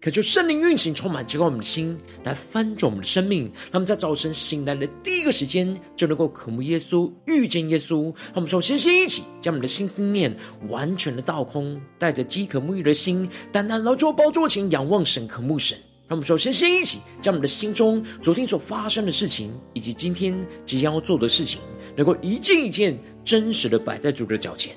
可求圣灵运行，充满浇灌我们的心，来翻转我们的生命。让我们在早晨醒来的第一个时间，就能够渴慕耶稣，遇见耶稣。让我们首先先一起将我们的心思念完全的倒空，带着饥渴沐浴的心，单单来到宝座前仰望神，渴慕神。让我们首先先一起将我们的心中昨天所发生的事情，以及今天即将要做的事情，能够一件一件真实的摆在主的脚前。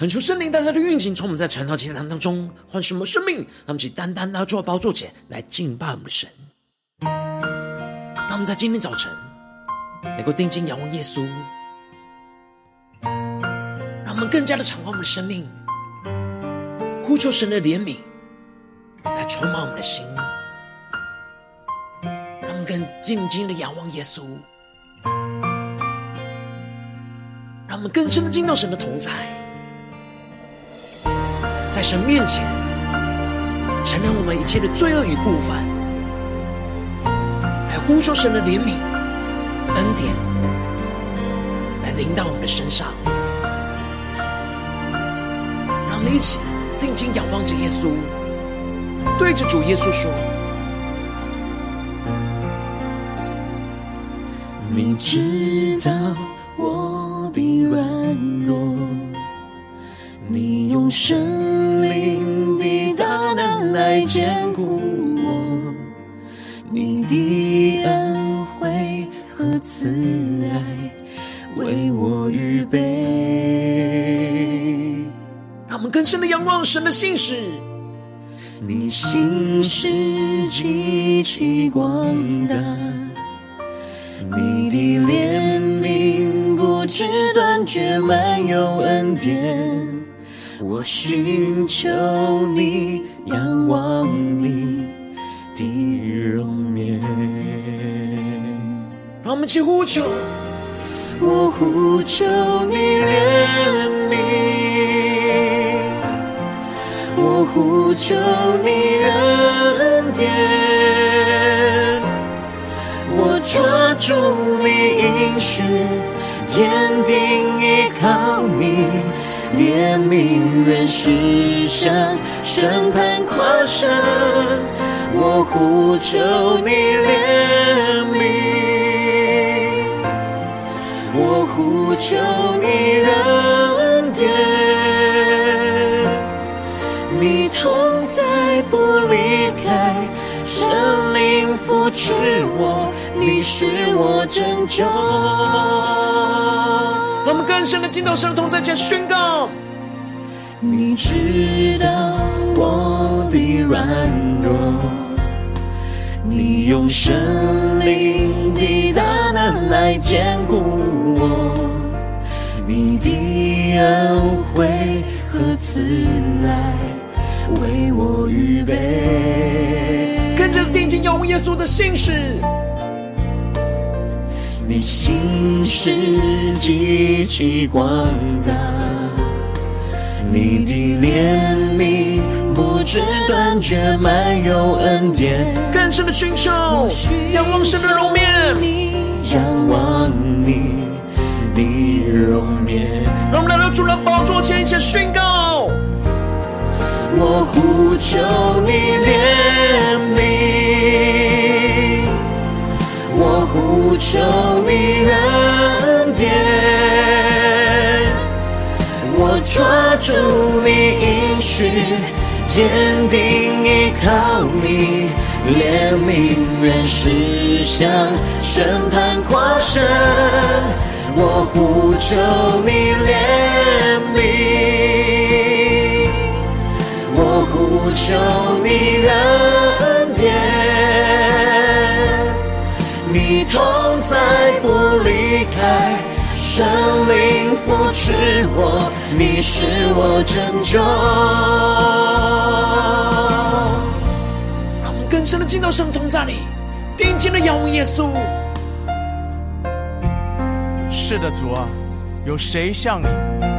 恳求圣灵单单的运行，从我们在晨祷祈祷当中唤醒我们生命，让我们去单单的坐宝座前来敬拜我们的神。让我们在今天早晨能够定睛仰望耶稣，让我们更加的敞开我们的生命，呼求神的怜悯来充满我们的心，让我们更静静的仰望耶稣，让我们更深的进到神的同在。在神面前承认我们一切的罪恶与过犯，来呼求神的怜悯、恩典，来临到我们的身上。让我们一起定睛仰望着耶稣，对着主耶稣说：“你知道我的软弱，你用神。”更深的仰望神的信实。你信实极其广大，你的怜悯不知断绝，满有恩典。我寻求你，仰望你的容颜。让我们一起呼求，我呼求你怜呼求你恩典，我抓住你应许，坚定依靠你。怜悯原是向审判跨身，我呼求你怜悯，我呼求你离开，圣灵扶持我，你是我拯救。让我们更深的进到神的同在前宣告。你知道我的。软弱，你用圣灵的大能来坚固我，你的恩惠和慈爱为我预备。跟着定睛仰望耶稣的信实，你心事极其广大，你的怜悯不知断绝，满有恩典。更深的寻求，仰望神的容面，仰望你的容面。让我们来到主的宝座前，一起宣告：我呼求你怜悯，我呼求你恩典，我抓住你应许，坚定依靠你，怜悯人是向审判跨生，我呼求你怜悯，呼求你恩典，你同在不离开，圣灵扶持我，你是我拯救。让我们更深的进到神同在里，定睛的仰望耶稣。是的，主啊，有谁像你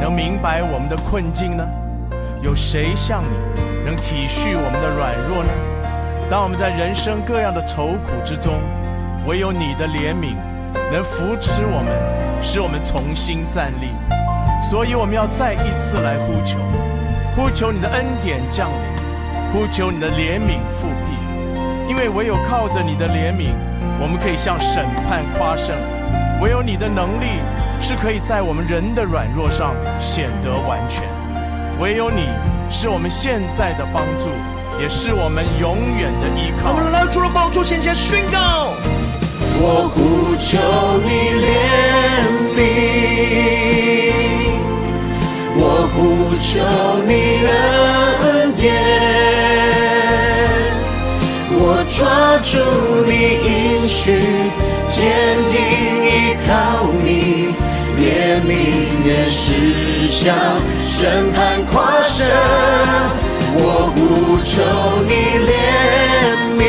能明白我们的困境呢？有谁像你能体恤我们的软弱呢？当我们在人生各样的愁苦之中，唯有你的怜悯能扶持我们，使我们重新站立。所以我们要再一次来呼求，呼求你的恩典降临，呼求你的怜悯复辟。因为唯有靠着你的怜悯，我们可以向审判夸胜；唯有你的能力是可以在我们人的软弱上显得完全；唯有你是我们现在的帮助，也是我们永远的依靠。我们来到主的宝座前，前宣告：我呼求你怜悯，我呼求你恩典。我抓住你应许，坚定依靠你，怜悯原是向审判跨生。我呼求你怜悯，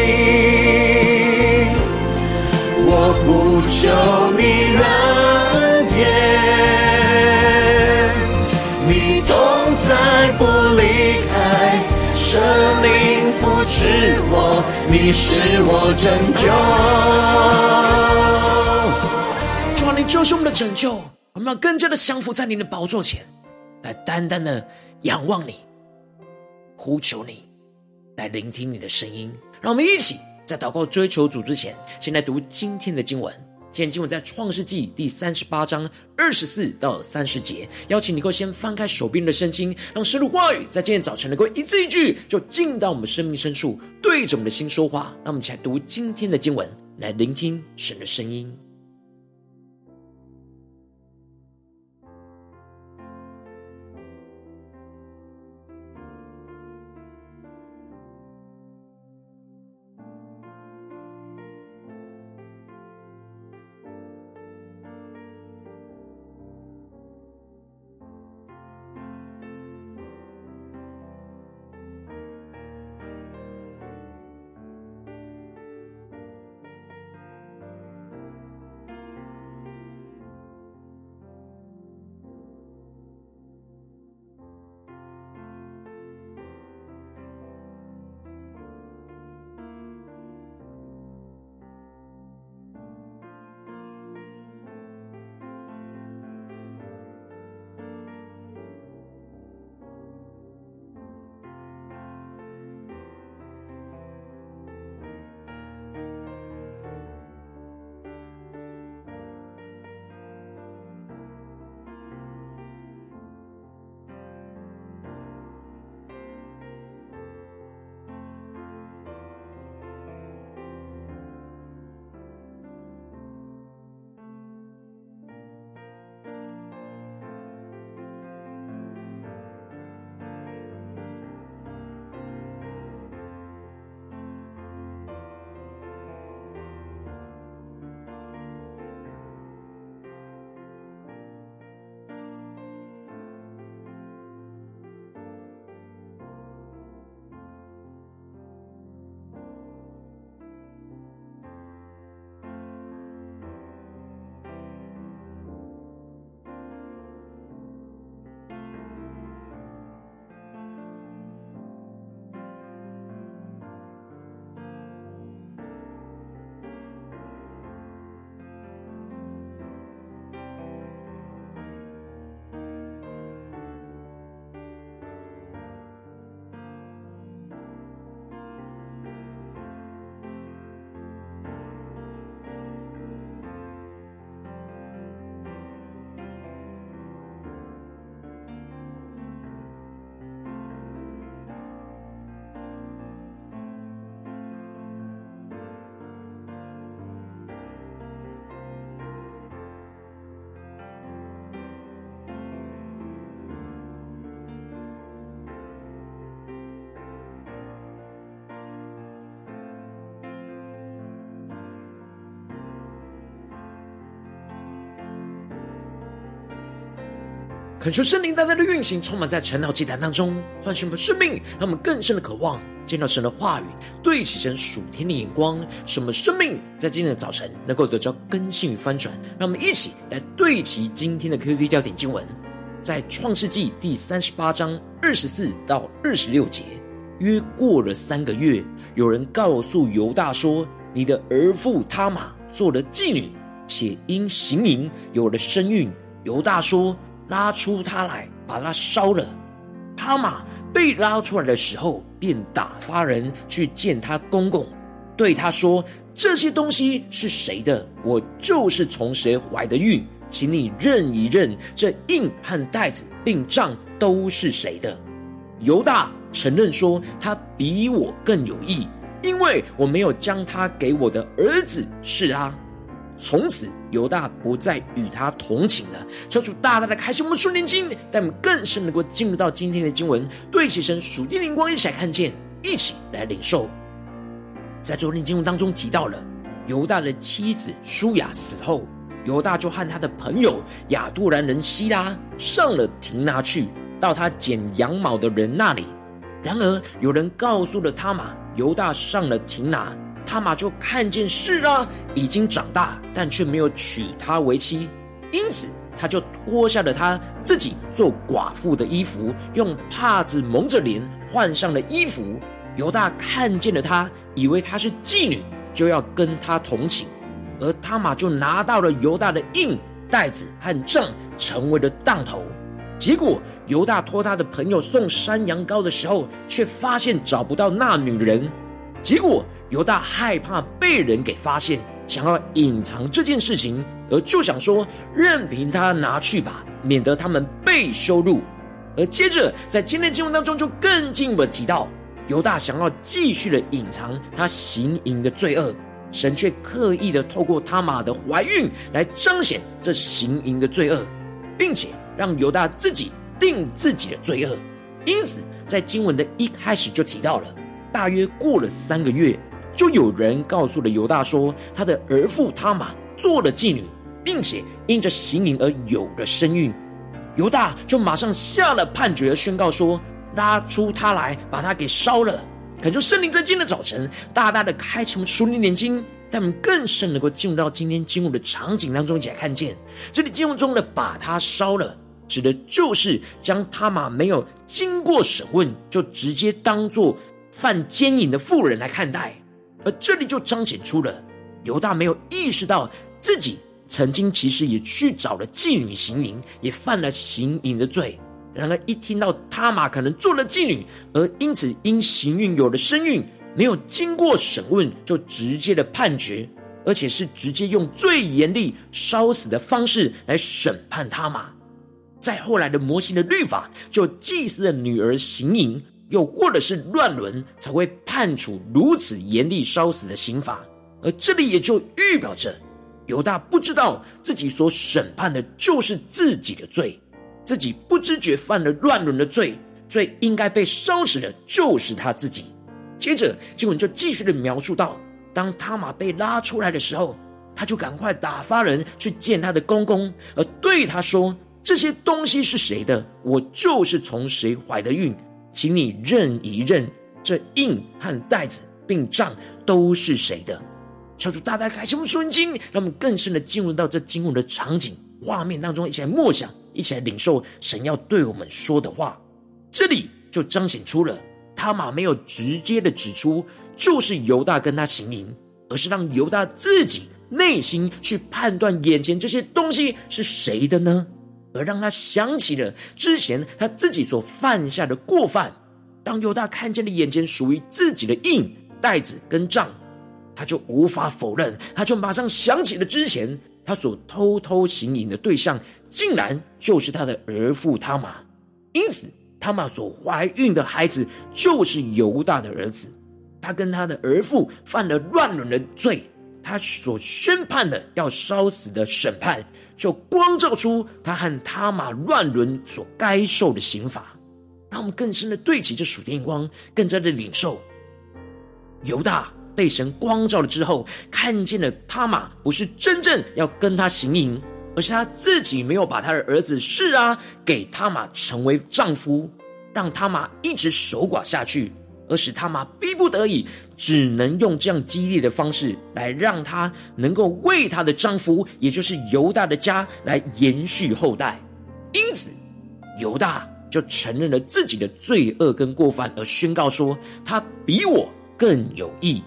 我呼求你恩典，你同在不离开，圣灵扶持我。你是我拯救，主啊，你就是我们的拯救，们要更加的降服在你的宝座前，来单单的仰望你，呼求你，来聆听你的声音。让我们一起在祷告追求主之前，先来读今天的经文。今天经文在创世纪第三十八章二十四到三十节，邀请你够先翻开手边的圣经，让神的话语在今天早晨能够一字一句就进到我们生命深处，对着我们的心说话。让我们一起来读今天的经文，来聆听神的声音。恳求圣灵大大的运行，充满在晨祷祭坛当中，唤醒我们生命，让我们更深的渴望见到神的话语，对齐神属天的眼光，使我们生命在今天的早晨能够得到更新与翻转。让我们一起来对齐今天的 QT 焦点经文，在创世纪第三十八章二十四到二十六节。约过了三个月，有人告诉犹大说：“你的儿妇他玛做了妓女，且因行淫有了身孕。”犹大说。拉出他来，把他烧了。他玛被拉出来的时候，便打发人去见他公公，对他说：“这些东西是谁的？我就是从谁怀的孕，请你认一认，这印和袋子并账都是谁的？”犹大承认说：“他比我更有义，因为我没有将他给我的儿子示拉。”从此，犹大不再与他同寝了。求主大大的开启我们属灵经，带我们更深能够进入到今天的经文，对齐神属天灵光，一起来看见，一起来领受。在昨天经文当中提到了犹大的妻子舒雅死后，犹大就和他的朋友亚杜兰人希拉上了亭拿去，到他剪羊毛的人那里。然而有人告诉了他嘛，犹大上了亭拿。他玛就看见示拉已经长大，但却没有娶她为妻，因此他就脱下了他自己做寡妇的衣服，用帕子蒙着脸，换上了衣服。犹大看见了她，以为她是妓女，就要跟她同寝，而他玛就拿到了犹大的印、袋子和账，成为了当头。结果犹大托他的朋友送山羊羔的时候，却发现找不到那女人。结果犹大害怕被人给发现，想要隐藏这件事情，而就想说任凭他拿去吧，免得他们被羞辱。而接着在今天经文当中，就更进一步提到犹大想要继续的隐藏他行淫的罪恶，神却刻意的透过他玛的怀孕来彰显这行淫的罪恶，并且让犹大自己定自己的罪恶。因此在经文的一开始就提到了。大约过了三个月，就有人告诉了犹大说，他的儿父他玛做了妓女，并且因着行淫而有了身孕。犹大就马上下了判决，宣告说：拉出他来，把他给烧了。可就圣灵在今天的早晨，大大的开启我们属灵眼睛，让我们更深能够进入到今天经文的场景当中，一起来看见这里经文中的“把他烧了”，指的就是将他玛没有经过审问，就直接当作。犯奸淫的妇人来看待，而这里就彰显出了犹大没有意识到自己曾经其实也去找了妓女行淫，也犯了行淫的罪。然而一听到他玛可能做了妓女，而因此因行孕有了身孕，没有经过审问就直接的判决，而且是直接用最严厉烧死的方式来审判他玛。在后来的摩西的律法，就祭司的女儿行淫。又或者是乱伦，才会判处如此严厉烧死的刑罚。而这里也就预表着犹大不知道自己所审判的就是自己的罪，自己不知觉犯了乱伦的罪，最应该被烧死的就是他自己。接着经文就继续的描述到，当他玛被拉出来的时候，他就赶快打发人去见他的公公，而对他说：“这些东西是谁的？我就是从谁怀的孕。”请你认一认，这印和袋子并账都是谁的？求主大大开启我们属灵经，让我们更深的进入到这经文的场景画面当中，一起来默想，一起来领受神要对我们说的话。这里就彰显出了他马没有直接的指出就是犹大跟他行淫，而是让犹大自己内心去判断眼前这些东西是谁的呢？而让他想起了之前他自己所犯下的过犯。当犹大看见了眼前属于自己的印、袋子跟账，他就无法否认，他就马上想起了之前他所偷偷行淫的对象，竟然就是他的儿父他玛。因此，他玛所怀孕的孩子就是犹大的儿子。他跟他的儿父犯了乱伦的罪，他所宣判的要烧死的审判。就光照出他和他马乱伦所该受的刑罚，让我们更深的对齐这属天光，更加的领受。犹大被神光照了之后，看见了他马不是真正要跟他行淫，而是他自己没有把他的儿子示啊给他马成为丈夫，让他马一直守寡下去，而使他妈逼不得已，只能用这样激烈的方式来让他能够为他的丈夫，也就是犹大的家来延续后代。因此，犹大就承认了自己的罪恶跟过犯，而宣告说：“他比我更有义，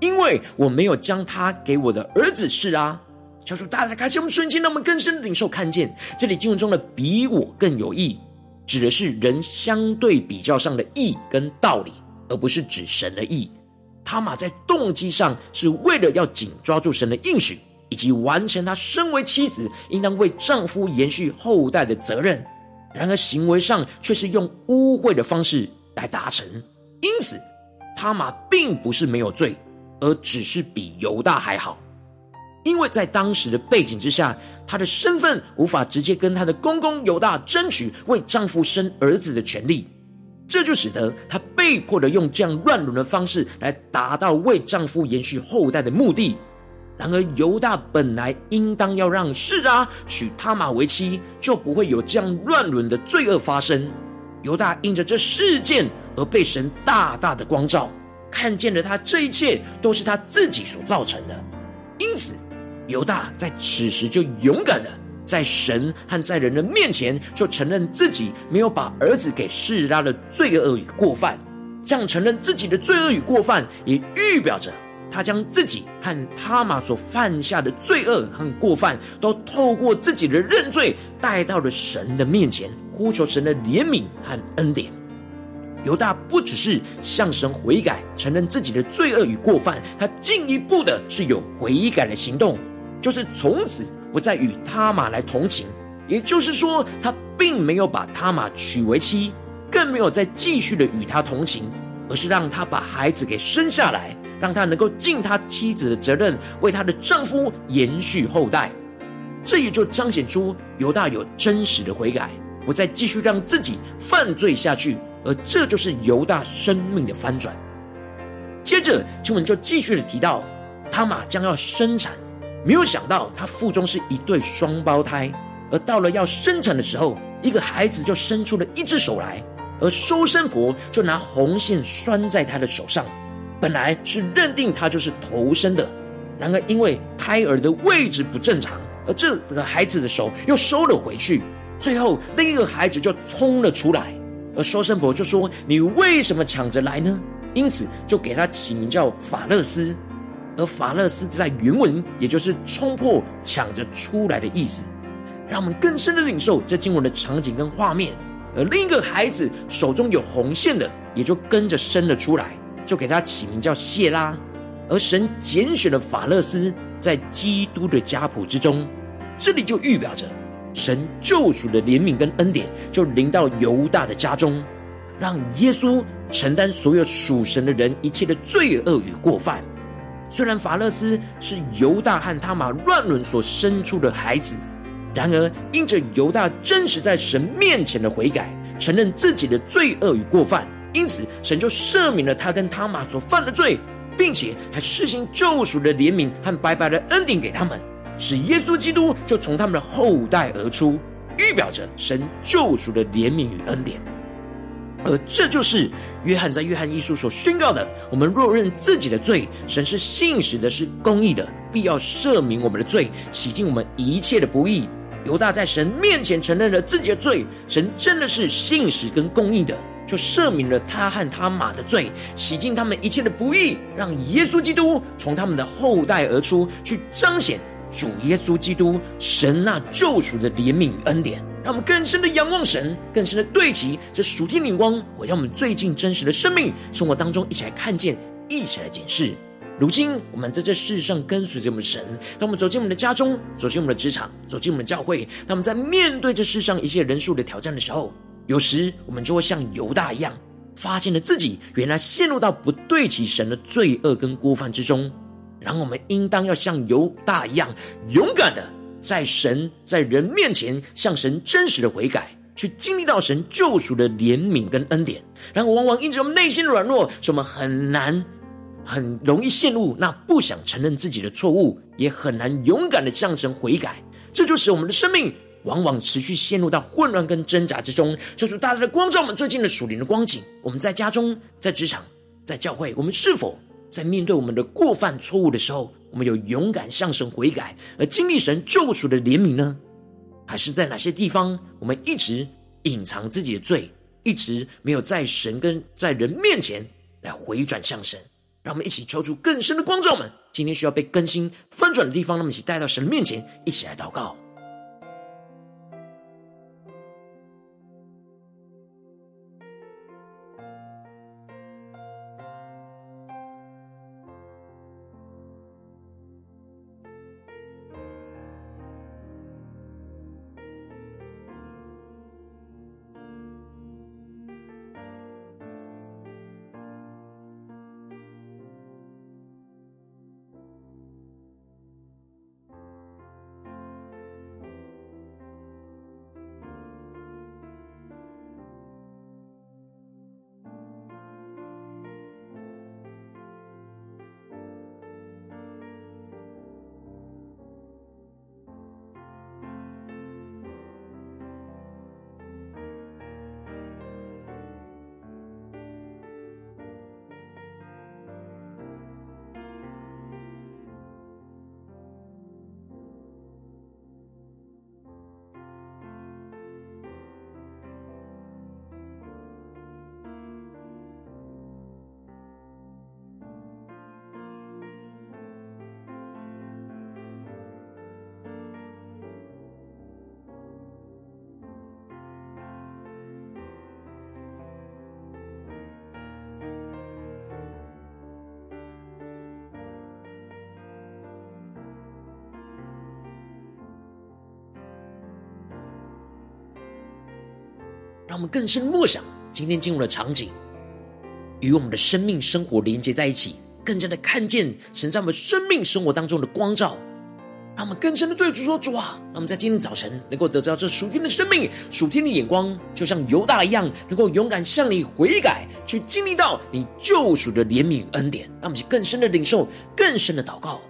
因为我没有将他给我的儿子是啊。”求主大大开启我们瞬间，让我们更深的领受看见，这里经文中的“比我更有义”，指的是人相对比较上的义跟道理，而不是指神的意。他玛在动机上是为了要紧抓住神的应许，以及完成他身为妻子应当为丈夫延续后代的责任。然而行为上却是用污秽的方式来达成。因此，他玛并不是没有罪，而只是比犹大还好。因为在当时的背景之下，她的身份无法直接跟她的公公犹大争取为丈夫生儿子的权利，这就使得她被迫的用这样乱伦的方式来达到为丈夫延续后代的目的。然而犹大本来应当要让示拉娶他玛为妻，就不会有这样乱伦的罪恶发生。犹大因着这事件而被神大大的光照，看见了他这一切都是他自己所造成的，因此。犹大在此时就勇敢的在神和在人的面前，就承认自己没有把儿子给示拉的罪恶与过犯。这样承认自己的罪恶与过犯，也预表着他将自己和他玛所犯下的罪恶和过犯，都透过自己的认罪带到了神的面前，呼求神的怜悯和恩典。犹大不只是向神悔改，承认自己的罪恶与过犯，他进一步的是有悔改的行动。就是从此不再与他玛来同寝，也就是说，他并没有把他玛娶为妻，更没有再继续的与他同寝，而是让他把孩子给生下来，让他能够尽他妻子的责任，为他的丈夫延续后代。这也就彰显出犹大有真实的悔改，不再继续让自己犯罪下去，而这就是犹大生命的翻转。接着经文就继续的提到，他玛将要生产。没有想到，他腹中是一对双胞胎，而到了要生产的时候，一个孩子就伸出了一只手来，而收生婆就拿红线拴在他的手上。本来是认定他就是头生的，然而因为胎儿的位置不正常，而这个孩子的手又收了回去。最后，另一个孩子就冲了出来，而收生婆就说：“你为什么抢着来呢？”因此就给他起名叫法勒斯。而法勒斯在原文也就是冲破、抢着出来的意思，让我们更深的领受这经文的场景跟画面。而另一个孩子手中有红线的，也就跟着伸了出来，就给他起名叫谢拉。而神拣选了法勒斯在基督的家谱之中，这里就预表着神救赎的怜悯跟恩典就临到犹大的家中，让耶稣承担所有属神的人一切的罪恶与过犯。虽然法勒斯是犹大和他玛乱伦所生出的孩子，然而因着犹大真实在神面前的悔改，承认自己的罪恶与过犯，因此神就赦免了他跟他玛所犯的罪，并且还施行救赎的怜悯和白白的恩典给他们，使耶稣基督就从他们的后代而出，预表着神救赎的怜悯与恩典。而这就是约翰在约翰一书所宣告的：我们若认自己的罪，神是信实的，是公义的，必要赦免我们的罪，洗净我们一切的不义。犹大在神面前承认了自己的罪，神真的是信实跟公义的，就赦免了他和他马的罪，洗净他们一切的不义，让耶稣基督从他们的后代而出，去彰显主耶稣基督神那救赎的怜悯与恩典。让我们更深的仰望神，更深的对齐这属天灵光，回到我们最近真实的生命生活当中，一起来看见，一起来检视。如今我们在这世上跟随着我们的神，当我们走进我们的家中，走进我们的职场，走进我们的教会，当我们在面对这世上一切人数的挑战的时候，有时我们就会像犹大一样，发现了自己原来陷入到不对齐神的罪恶跟过犯之中。然后我们应当要像犹大一样勇敢的。在神在人面前向神真实的悔改，去经历到神救赎的怜悯跟恩典，然后往往因着我们内心软弱，使我们很难、很容易陷入那不想承认自己的错误，也很难勇敢的向神悔改。这就使我们的生命往往持续陷入到混乱跟挣扎之中。求主大大的光照我们最近的属灵的光景。我们在家中、在职场、在教会，我们是否在面对我们的过犯错误的时候，我们有勇敢向神悔改，而经历神救赎的怜悯呢？还是在哪些地方，我们一直隐藏自己的罪，一直没有在神跟在人面前来回转向神？让我们一起敲出更深的光照门。今天需要被更新翻转的地方，让我们一起带到神面前，一起来祷告。让我们更深默想今天进入的场景，与我们的生命生活连接在一起，更加的看见神在我们生命生活当中的光照。让我们更深的对主说：“主啊，让我们在今天早晨能够得到这属天的生命、属天的眼光，就像犹大一样，能够勇敢向你悔改，去经历到你救赎的怜悯恩典。让我们去更深的领受，更深的祷告。”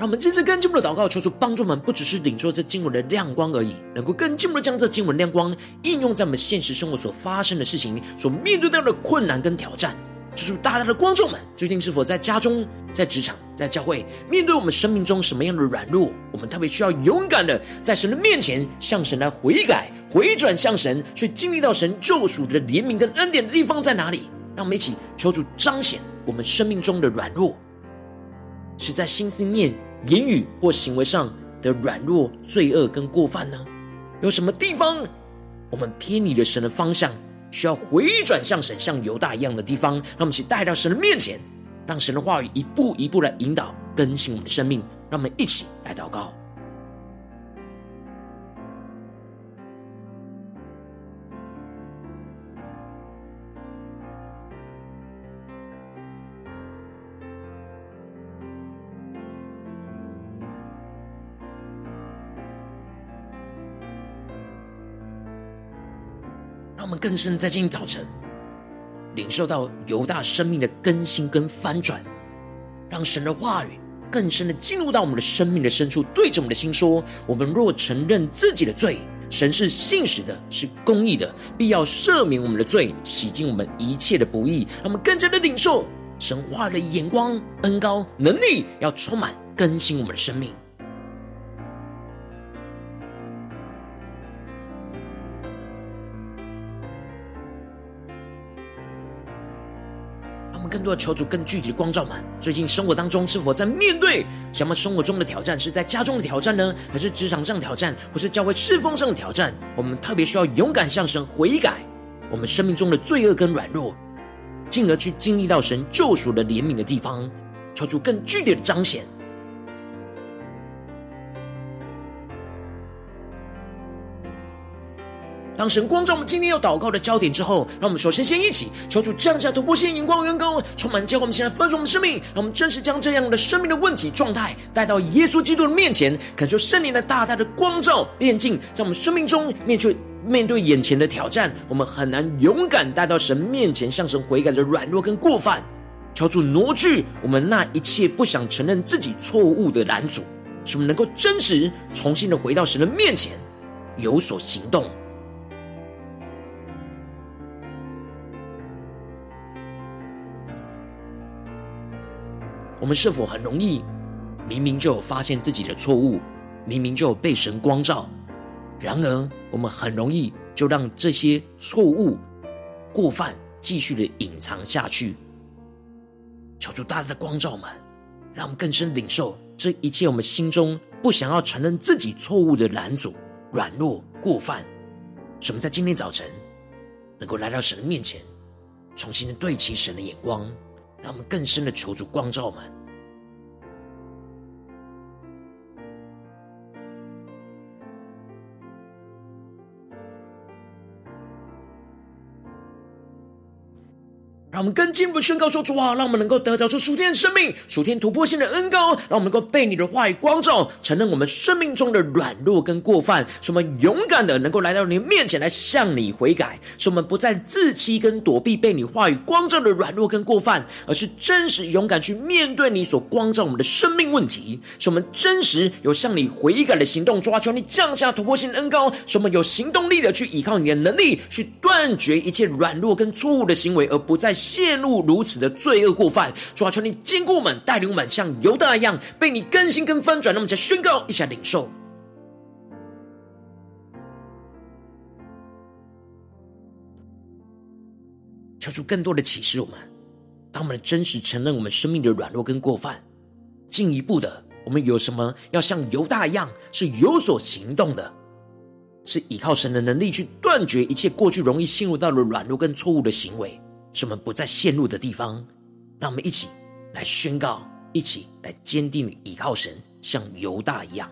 让我们接着更进一步的祷告，求主帮助我们，不只是领受这经文的亮光而已，能够更进一步的将这经文亮光应用在我们现实生活所发生的事情、所面对到的困难跟挑战。求主大大的观众们，最近是否在家中、在职场、在教会，面对我们生命中什么样的软弱，我们特别需要勇敢的在神的面前向神来悔改、回转向神，去经历到神救赎的怜悯跟恩典的地方在哪里？让我们一起求主彰显我们生命中的软弱，是在心思念。言语或行为上的软弱、罪恶跟过犯呢？有什么地方我们偏离了神的方向，需要回转向神，像犹大一样的地方？让我们一起带到神的面前，让神的话语一步一步来引导、更新我们的生命。让我们一起来祷告。更深在今天早晨领受到犹大生命的更新跟翻转，让神的话语更深的进入到我们的生命的深处，对着我们的心说：我们若承认自己的罪，神是信实的，是公义的，必要赦免我们的罪，洗净我们一切的不义。让我们更加的领受神话的眼光、恩膏、能力，要充满更新我们的生命。更多的求主更具体的光照们，最近生活当中是否在面对什么生活中的挑战？是在家中的挑战呢，还是职场上的挑战，或是教会侍奉上的挑战？我们特别需要勇敢向神悔改我们生命中的罪恶跟软弱，进而去经历到神救赎的怜悯的地方，求主更具体的彰显。当神光照我们今天要祷告的焦点之后，让我们首先先一起求主降下突破性眼光、远高，充满教会我们现在分盛我们生命，让我们真实将这样的生命的问题状态带到耶稣基督的面前，感受圣灵的大大的光照炼净，在我们生命中面对面对眼前的挑战，我们很难勇敢带到神面前向神悔改的软弱跟过犯，求主挪去我们那一切不想承认自己错误的拦阻，使我们能够真实重新的回到神的面前，有所行动。我们是否很容易，明明就有发现自己的错误，明明就有被神光照，然而我们很容易就让这些错误、过犯继续的隐藏下去。求主大大的光照们，让我们更深领受这一切。我们心中不想要承认自己错误的拦阻、软弱、过犯，什么在今天早晨能够来到神的面前，重新的对齐神的眼光。让我们更深的求主光照我们。让我们更进一步宣告说：主啊，让我们能够得着这属天的生命、属天突破性的恩膏，让我们能够被你的话语光照，承认我们生命中的软弱跟过犯，使我们勇敢的能够来到你面前来向你悔改，使我们不再自欺跟躲避被你话语光照的软弱跟过犯，而是真实勇敢去面对你所光照我们的生命问题，使我们真实有向你悔改的行动。主啊，求你降下突破性的恩膏，使我们有行动力的去依靠你的能力，去断绝一切软弱跟错误的行为，而不再。陷入如此的罪恶过犯，主啊，求你坚固我们，带领我们像犹大一样被你更新跟翻转。那么，再宣告一下领受，求出更多的启示。我们当我们的真实承认我们生命的软弱跟过犯，进一步的，我们有什么要像犹大一样是有所行动的，是依靠神的能力去断绝一切过去容易陷入到了软弱跟错误的行为。是我们不再陷入的地方，让我们一起来宣告，一起来坚定的倚靠神，像犹大一样。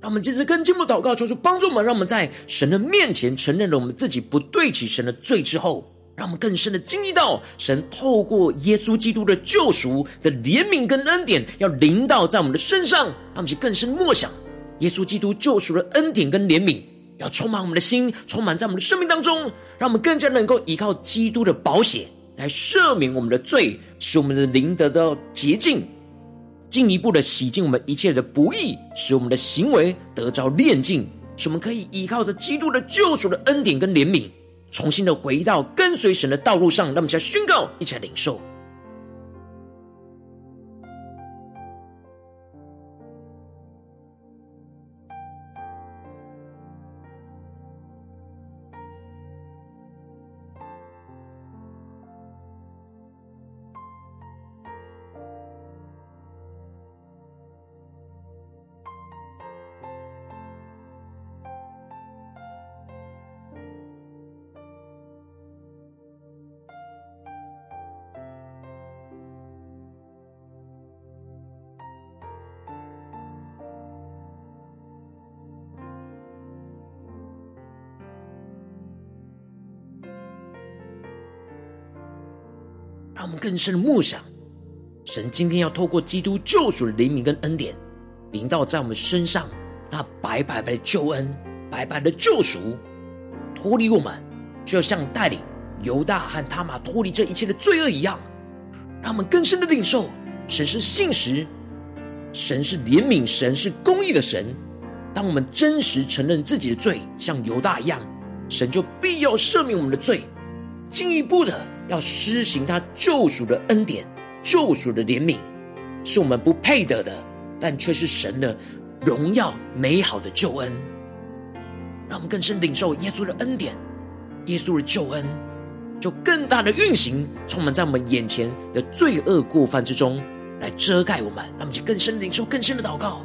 让我们接着跟进步祷告，求主帮助我们，让我们在神的面前承认了我们自己不对起神的罪之后，让我们更深的经历到神透过耶稣基督的救赎的怜悯跟恩典，要临到在我们的身上，让我们去更深默想耶稣基督救赎的恩典跟怜悯，要充满我们的心，充满在我们的生命当中，让我们更加能够依靠基督的保险来赦免我们的罪，使我们的灵得到洁净。进一步的洗净我们一切的不义，使我们的行为得着炼净，使我们可以依靠着基督的救赎的恩典跟怜悯，重新的回到跟随神的道路上。让我们再宣告，一起来领受。让我们更深的默想，神今天要透过基督救赎的怜悯跟恩典，临到在我们身上那白白白的救恩，白白的救赎，脱离我们，就要像带领犹大和他玛脱离这一切的罪恶一样，让我们更深的领受神是信实，神是怜悯，神是公义的神。当我们真实承认自己的罪，像犹大一样，神就必要赦免我们的罪，进一步的要施行他救赎的恩典、救赎的怜悯，是我们不配得的，但却是神的荣耀美好的救恩。让我们更深领受耶稣的恩典，耶稣的救恩，就更大的运行，充满在我们眼前的罪恶过犯之中，来遮盖我们。让我们去更深领受更深的祷告。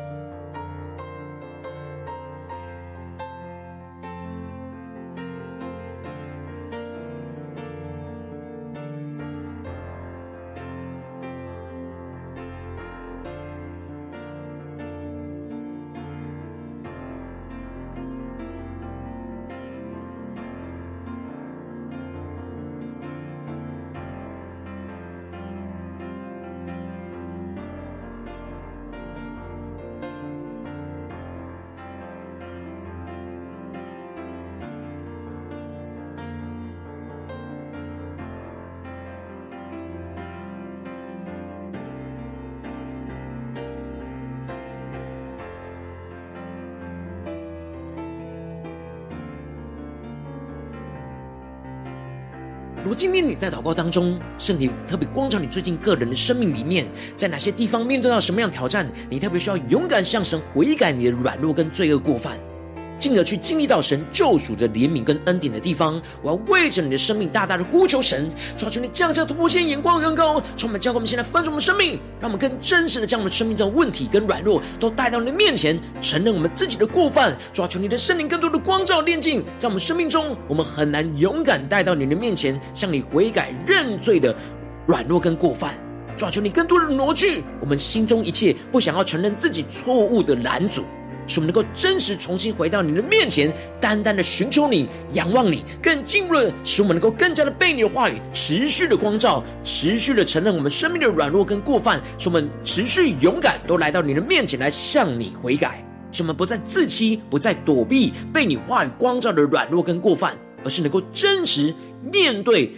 今天你在祷告当中，圣灵特别光照你最近个人的生命里面，在哪些地方面对到什么样挑战，你特别需要勇敢向神悔改你的软弱跟罪恶过犯。进而去经历到神救赎的怜悯跟恩典的地方，我要为着你的生命大大的呼求神，求你降下突破性眼光更高，充满教会我们现在翻转我们生命，让我们更真实的将我们生命中的问题跟软弱都带到你的面前，承认我们自己的过犯，求你的圣灵更多的光照炼净，在我们生命中，我们很难勇敢带到你的面前，向你悔改认罪的软弱跟过犯，求你更多的挪去我们心中一切不想要承认自己错误的拦阻。使我们能够真实重新回到你的面前，单单的寻求你、仰望你，更进入了使我们能够更加的被你的话语持续的光照，持续的承认我们生命的软弱跟过犯，使我们持续勇敢都来到你的面前来向你悔改，使我们不再自欺，不再躲避被你话语光照的软弱跟过犯，而是能够真实面对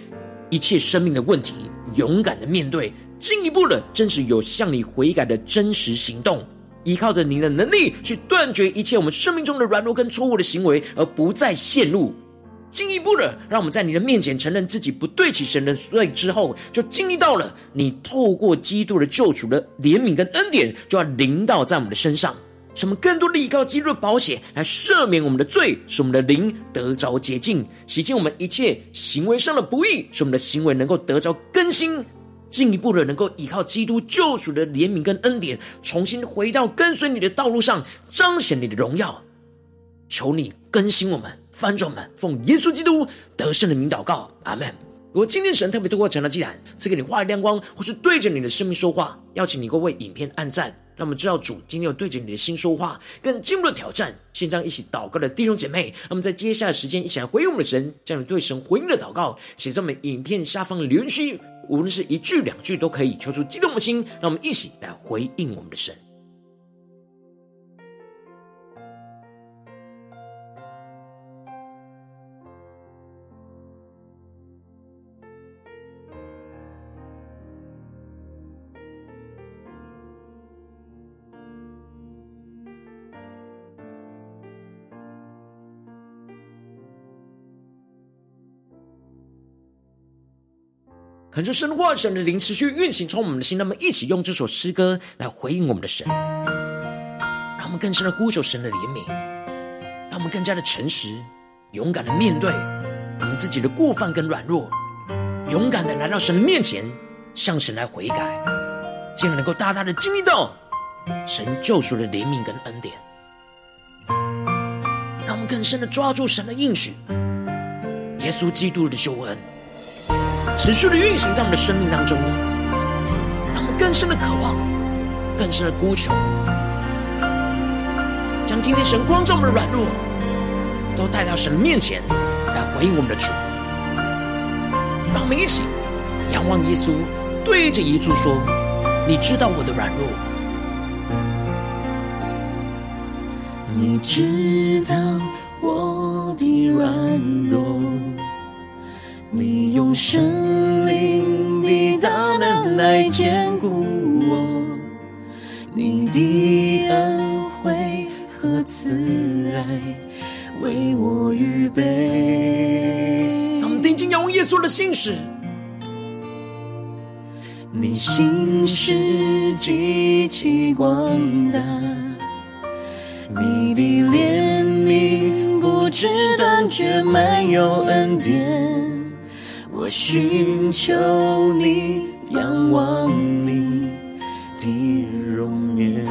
一切生命的问题，勇敢的面对，进一步的真实有向你悔改的真实行动。依靠着您的能力，去断绝一切我们生命中的软弱跟错误的行为，而不再陷入。进一步的，让我们在你的面前承认自己不对起神的罪之后，就经历到了你透过基督的救赎的怜悯跟恩典，就要临到在我们的身上。使我们更多的依靠基督的保险来赦免我们的罪，使我们的灵得着洁净，洗净我们一切行为上的不义，使我们的行为能够得着更新。进一步的，能够依靠基督救赎的怜悯跟恩典，重新回到跟随你的道路上，彰显你的荣耀。求你更新我们，翻转我们，奉耶稣基督得胜的名祷告，阿门。如果今天神特别透过晨祷祭坛赐给你话语亮光，或是对着你的生命说话，邀请你各位影片按赞，让我们知道主今天有对着你的心说话，更进一步的挑战。现在一起祷告的弟兄姐妹，让我们在接下来的时间一起来回应我们的神，将你对神回应的祷告写在我们影片下方的留言区。无论是一句两句都可以，求出激动的心，让我们一起来回应我们的神。恳求神的话、神的灵持续运行，从我们的心。那么，一起用这首诗歌来回应我们的神，让我们更深的呼求神的怜悯，让我们更加的诚实、勇敢的面对我们自己的过犯跟软弱，勇敢的来到神的面前，向神来悔改，竟然能够大大的经历到神救赎的怜悯跟恩典，让我们更深的抓住神的应许，耶稣基督的救恩，持续的运行在我们的生命当中，让我们更深的渴望，更深的呼求，将今天神光照我们的软弱，都带到神的面前来回应我们的主。让我们一起仰望耶稣，对着耶稣说：“你知道我的软弱，你知道我的软弱，你用圣灵的大能来坚固我，你的恩惠和慈爱为我预备。”定睛仰望耶稣的信实，你信实极其广大，你的怜悯不知断绝，满有恩典。我寻求你，仰望你的容颜。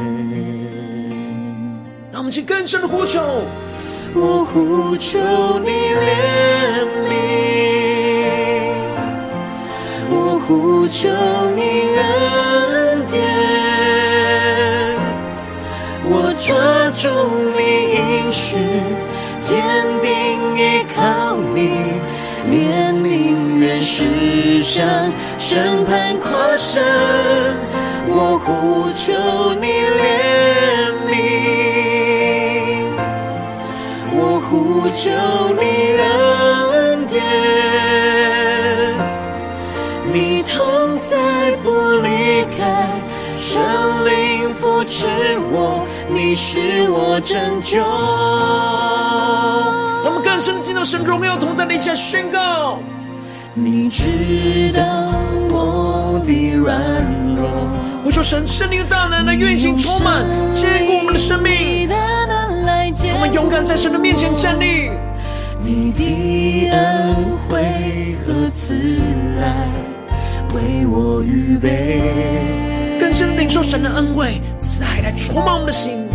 让我们去更深的呼求，我呼求你怜悯。我呼求你恩典，我抓住你应许，坚定依靠你，悯愿施向审判跨生。我呼求你怜悯，我呼求你恩典。你同在不离开，圣灵扶持我，你是我拯救。让我们更深的进到神荣耀同在的一起宣告。你知道我的软弱，我说神圣灵的大能来运行充满，坚固我们的生命。我们勇敢在神的面前站立。你的恩惠和慈爱。为我预备，更深领受神的恩惠，慈爱来充满我们的心。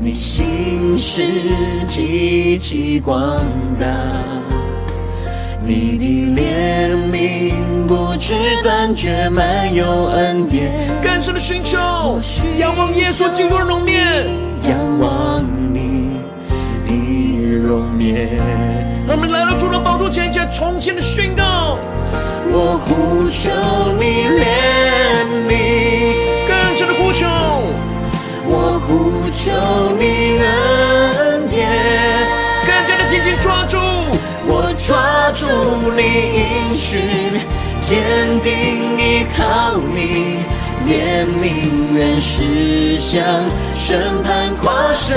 你心事极其广大，你的怜悯不知断绝，满有恩典。更深的寻求，仰望耶稣基督的容面，仰望你的容面。让我们来到主的宝座前，前重新的宣告。我呼求你怜悯，更深的呼求。我呼求你恩抓住你应许，坚定依靠你，怜悯愿是向审判跨身。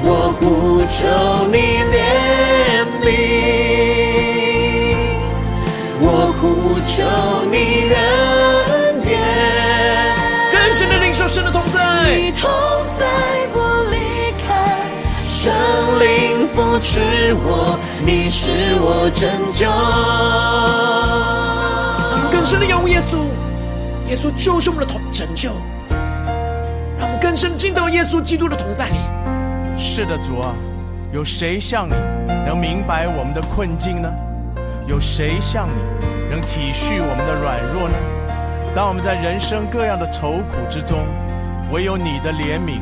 我呼求你灵扶持我，你是我拯救。让我们更深的仰望耶稣，耶稣就是我们的同拯救。让我们更深进到耶稣基督的同在里。是的，主啊，有谁像你能明白我们的困境呢？有谁像你能体恤我们的软弱呢？当我们在人生各样的愁苦之中，唯有你的怜悯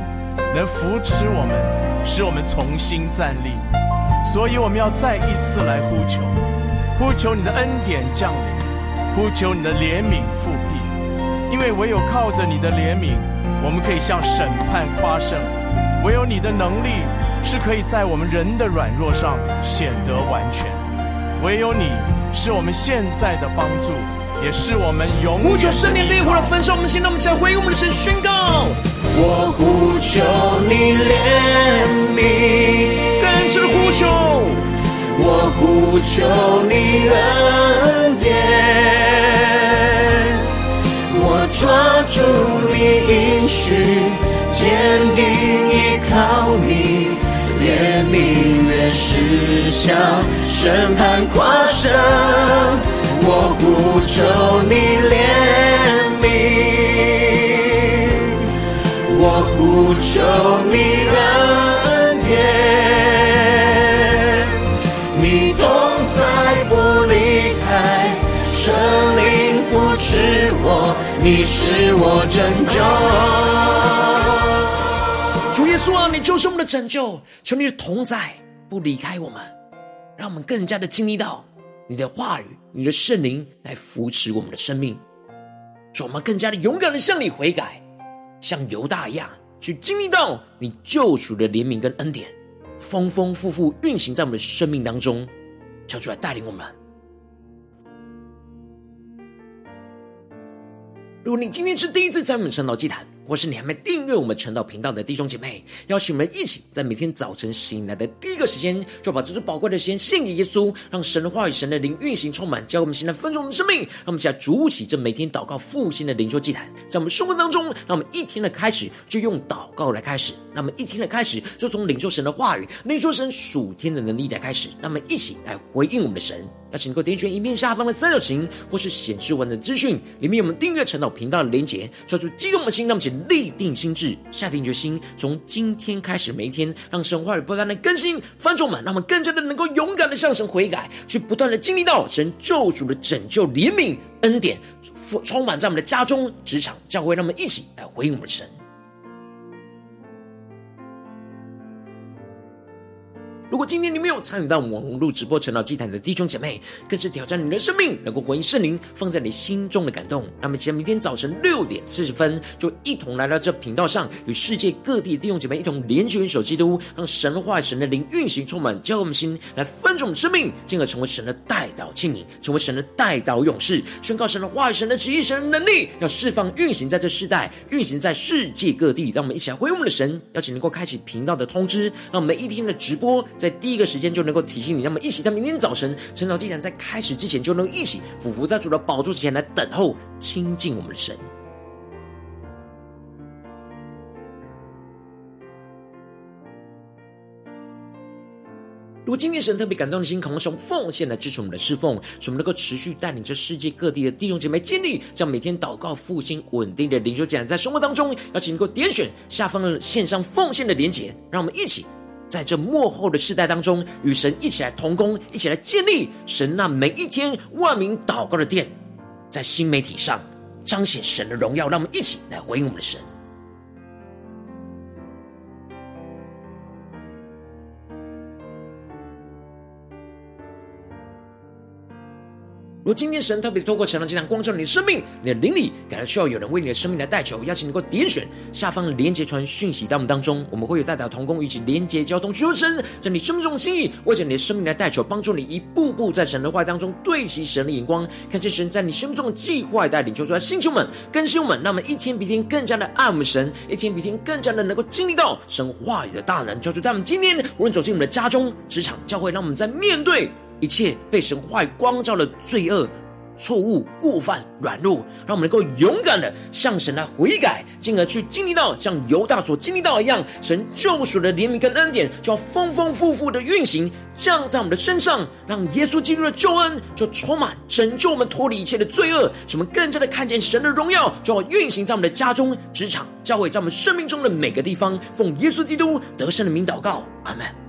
能扶持我们，使我们重新站立。所以我们要再一次来呼求，呼求你的恩典降临，呼求你的怜悯复辟。因为唯有靠着你的怜悯，我们可以向审判夸胜；唯有你的能力是可以在我们人的软弱上显得完全。唯有你是我们现在的帮助，也是我们永远的。呼求圣灵烈火的焚烧我们心，动我们起来回应我们的神，宣告。我呼求你怜悯，呼求，我呼求你恩典，我抓住你应许，坚定依靠你，怜悯越是下，审判跨生，我呼求你怜悯，我呼求你恩。你是我拯救。主耶稣啊，你就是我们的拯救，求你的同在不离开我们，让我们更加的经历到你的话语、你的圣灵来扶持我们的生命，使我们更加的勇敢的向你悔改。像犹大一样，去经历到你救赎的怜悯跟恩典，丰丰富富运行在我们的生命当中，求主来带领我们。如果你今天是第一次在我们晨祷祭坛，或是你还没订阅我们晨祷频道的弟兄姐妹，邀请我们一起在每天早晨醒来的第一个时间，就把这最宝贵的时间献给耶稣，让神的话语、神的灵运行充满，教我们现在分盛我们的生命。让我们一起来筑起这每天祷告复兴的灵修祭坛，在我们生活当中，让我们一天的开始就用祷告来开始，让我们一天的开始就从领受神的话语、领受神属天的能力来开始，让我们一起来回应我们的神。邀请各位点选影片下方的三角形，或是显示文的资讯，里面有我们订阅陈导频道的连结，抓住激动的心，让我们一起立定心智，下定决心，从今天开始，每一天，让神话语不断的更新翻众们，让我们更加的能够勇敢的向神悔改，去不断的经历到神救赎的拯救、怜悯、恩典，充满在我们的家中、职场、教会，让我们一起来回应我们的神。如果今天你没有参与到网络直播晨祷祭坛的弟兄姐妹，更是挑战你的生命，能够回应圣灵放在你心中的感动。那么，期待明天早晨六点四十分，就一同来到这频道上，与世界各地的弟兄姐妹一同联结、元首基督，让神的话、神的灵运行充满，教我们心来分盛我们生命，进而成为神的代祷器皿，成为神的代祷勇士，宣告神的话、神的旨意、神的能力，要释放运行在这世代，运行在世界各地。让我们一起来回应我们的神，邀请能够开启频道的通知，让我们每一天的直播。在第一个时间就能够提醒你，那么一起在明天早晨晨早祭坛在开始之前，就能一起俯伏在主的宝座前来等候亲近我们的神。如果今天神特别感动的心，渴望用奉献来支持我们的侍奉，使我们能够持续带领着世界各地的弟兄姐妹建立这样每天祷告复兴稳定的灵修祭坛，在生活当中，邀请能够点选下方的线上奉献的连结，让我们一起。在这幕后的世代当中，与神一起来同工，一起来建立神那每一天万名祷告的殿，在新媒体上彰显神的荣耀。让我们一起来回应我们的神。如今天神特别透过神的这场光照你的生命，你的灵里感到需要有人为你的生命来代求，邀请你能够点选下方连接传讯息到我们当中，我们会有代表同工，一起连接交通，求神在你生命中的心意，为着你的生命来代求，帮助你一步步在神的话当中对齐神的眼光，看见神在你生命中的计划带领，求出来星球们更新我们，让我们一天比一天更加的爱我们神，一天比一天更加的能够经历到神话语的大能，求主他们今天无论走进我们的家中、职场、教会，让我们在面对。一切被神坏光照的罪恶、错误、过犯、软弱，让我们能够勇敢的向神来悔改，进而去经历到像犹大所经历到一样，神救赎的怜悯跟恩典，就要丰丰富富的运行降在我们的身上，让耶稣基督的救恩就充满拯救我们脱离一切的罪恶，使我们更加的看见神的荣耀，就要运行在我们的家中、职场、教会，在我们生命中的每个地方。奉耶稣基督得胜的名祷告，阿门。